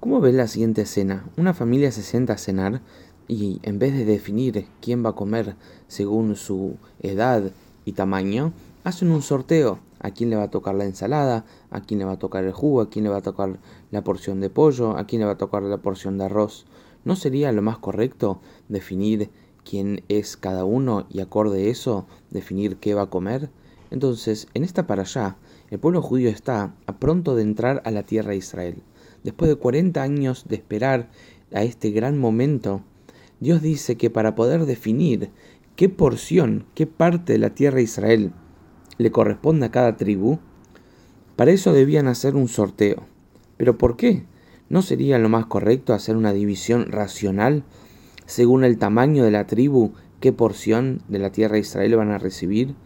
¿Cómo ves la siguiente escena? Una familia se sienta a cenar y en vez de definir quién va a comer según su edad y tamaño, hacen un sorteo. A quién le va a tocar la ensalada, a quién le va a tocar el jugo, a quién le va a tocar la porción de pollo, a quién le va a tocar la porción de arroz. ¿No sería lo más correcto definir quién es cada uno y acorde eso definir qué va a comer? Entonces, en esta para allá, el pueblo judío está a pronto de entrar a la tierra de Israel. Después de 40 años de esperar a este gran momento, Dios dice que para poder definir qué porción, qué parte de la tierra de Israel le corresponde a cada tribu, para eso debían hacer un sorteo. ¿Pero por qué? ¿No sería lo más correcto hacer una división racional según el tamaño de la tribu, qué porción de la tierra de Israel van a recibir?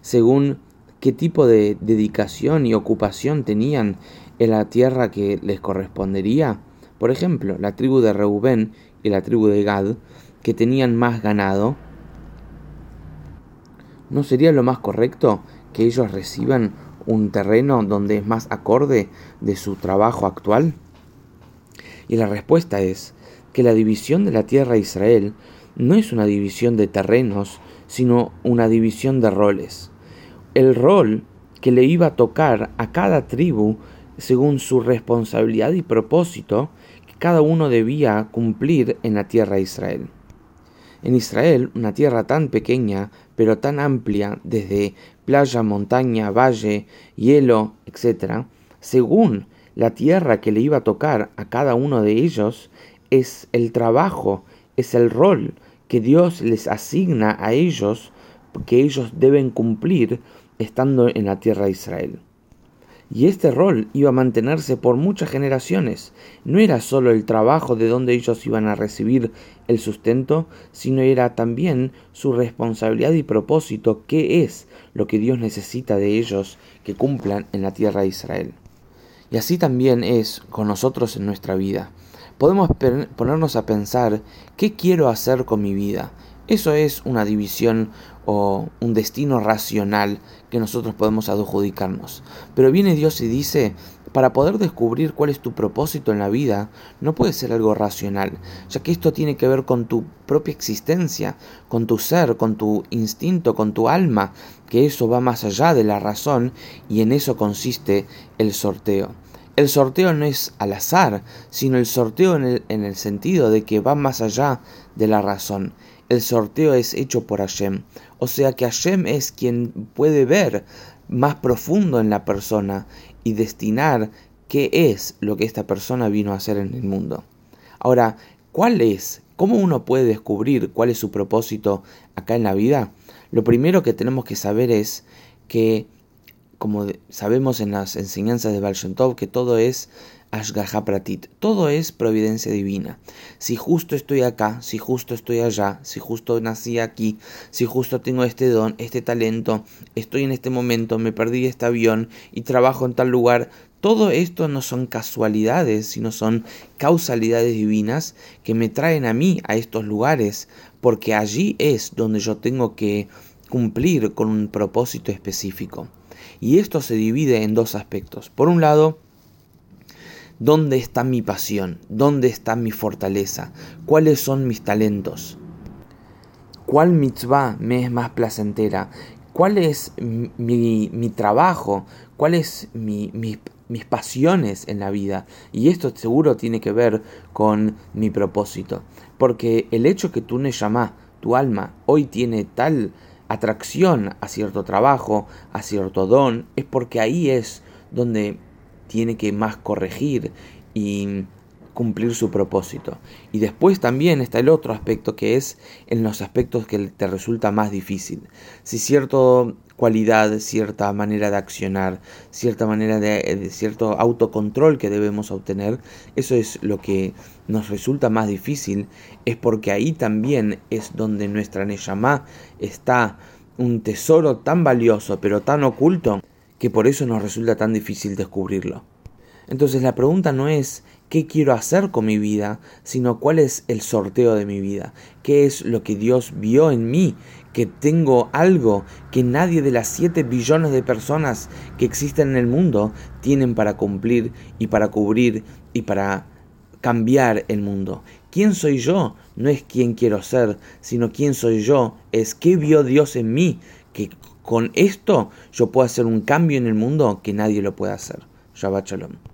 Según qué tipo de dedicación y ocupación tenían en la tierra que les correspondería. Por ejemplo, la tribu de Reubén y la tribu de Gad, que tenían más ganado, ¿no sería lo más correcto que ellos reciban un terreno donde es más acorde de su trabajo actual? Y la respuesta es que la división de la tierra de Israel no es una división de terrenos, sino una división de roles. El rol que le iba a tocar a cada tribu según su responsabilidad y propósito que cada uno debía cumplir en la tierra de Israel. En Israel, una tierra tan pequeña, pero tan amplia, desde playa, montaña, valle, hielo, etc., según la tierra que le iba a tocar a cada uno de ellos, es el trabajo, es el rol que Dios les asigna a ellos, que ellos deben cumplir estando en la tierra de Israel. Y este rol iba a mantenerse por muchas generaciones. No era solo el trabajo de donde ellos iban a recibir el sustento, sino era también su responsabilidad y propósito, qué es lo que Dios necesita de ellos que cumplan en la tierra de Israel. Y así también es con nosotros en nuestra vida. Podemos ponernos a pensar, ¿qué quiero hacer con mi vida? Eso es una división o un destino racional que nosotros podemos adjudicarnos. Pero viene Dios y dice, para poder descubrir cuál es tu propósito en la vida, no puede ser algo racional, ya que esto tiene que ver con tu propia existencia, con tu ser, con tu instinto, con tu alma, que eso va más allá de la razón y en eso consiste el sorteo. El sorteo no es al azar, sino el sorteo en el, en el sentido de que va más allá de la razón el sorteo es hecho por Hashem. O sea que Hashem es quien puede ver más profundo en la persona y destinar qué es lo que esta persona vino a hacer en el mundo. Ahora, ¿cuál es? ¿Cómo uno puede descubrir cuál es su propósito acá en la vida? Lo primero que tenemos que saber es que, como sabemos en las enseñanzas de Baal que todo es Ashgaha Pratit. Todo es providencia divina. Si justo estoy acá, si justo estoy allá, si justo nací aquí, si justo tengo este don, este talento, estoy en este momento, me perdí este avión y trabajo en tal lugar, todo esto no son casualidades, sino son causalidades divinas que me traen a mí a estos lugares, porque allí es donde yo tengo que cumplir con un propósito específico. Y esto se divide en dos aspectos. Por un lado, ¿Dónde está mi pasión? ¿Dónde está mi fortaleza? ¿Cuáles son mis talentos? ¿Cuál mitzvah me es más placentera? ¿Cuál es mi, trabajo? ¿Cuáles mi, mis pasiones en la vida? Y esto seguro tiene que ver con mi propósito. Porque el hecho que tú me llamas, tu alma, hoy tiene tal atracción a cierto trabajo, a cierto don, es porque ahí es donde tiene que más corregir y cumplir su propósito. Y después también está el otro aspecto que es en los aspectos que te resulta más difícil. Si cierta cualidad, cierta manera de accionar, cierta manera de, cierto autocontrol que debemos obtener, eso es lo que nos resulta más difícil, es porque ahí también es donde nuestra Neyamá está un tesoro tan valioso pero tan oculto que por eso nos resulta tan difícil descubrirlo. Entonces la pregunta no es qué quiero hacer con mi vida, sino cuál es el sorteo de mi vida, qué es lo que Dios vio en mí, que tengo algo que nadie de las 7 billones de personas que existen en el mundo tienen para cumplir y para cubrir y para cambiar el mundo. ¿Quién soy yo? No es quién quiero ser, sino quién soy yo. Es qué vio Dios en mí, que con esto yo puedo hacer un cambio en el mundo que nadie lo puede hacer. Shabbat Shalom.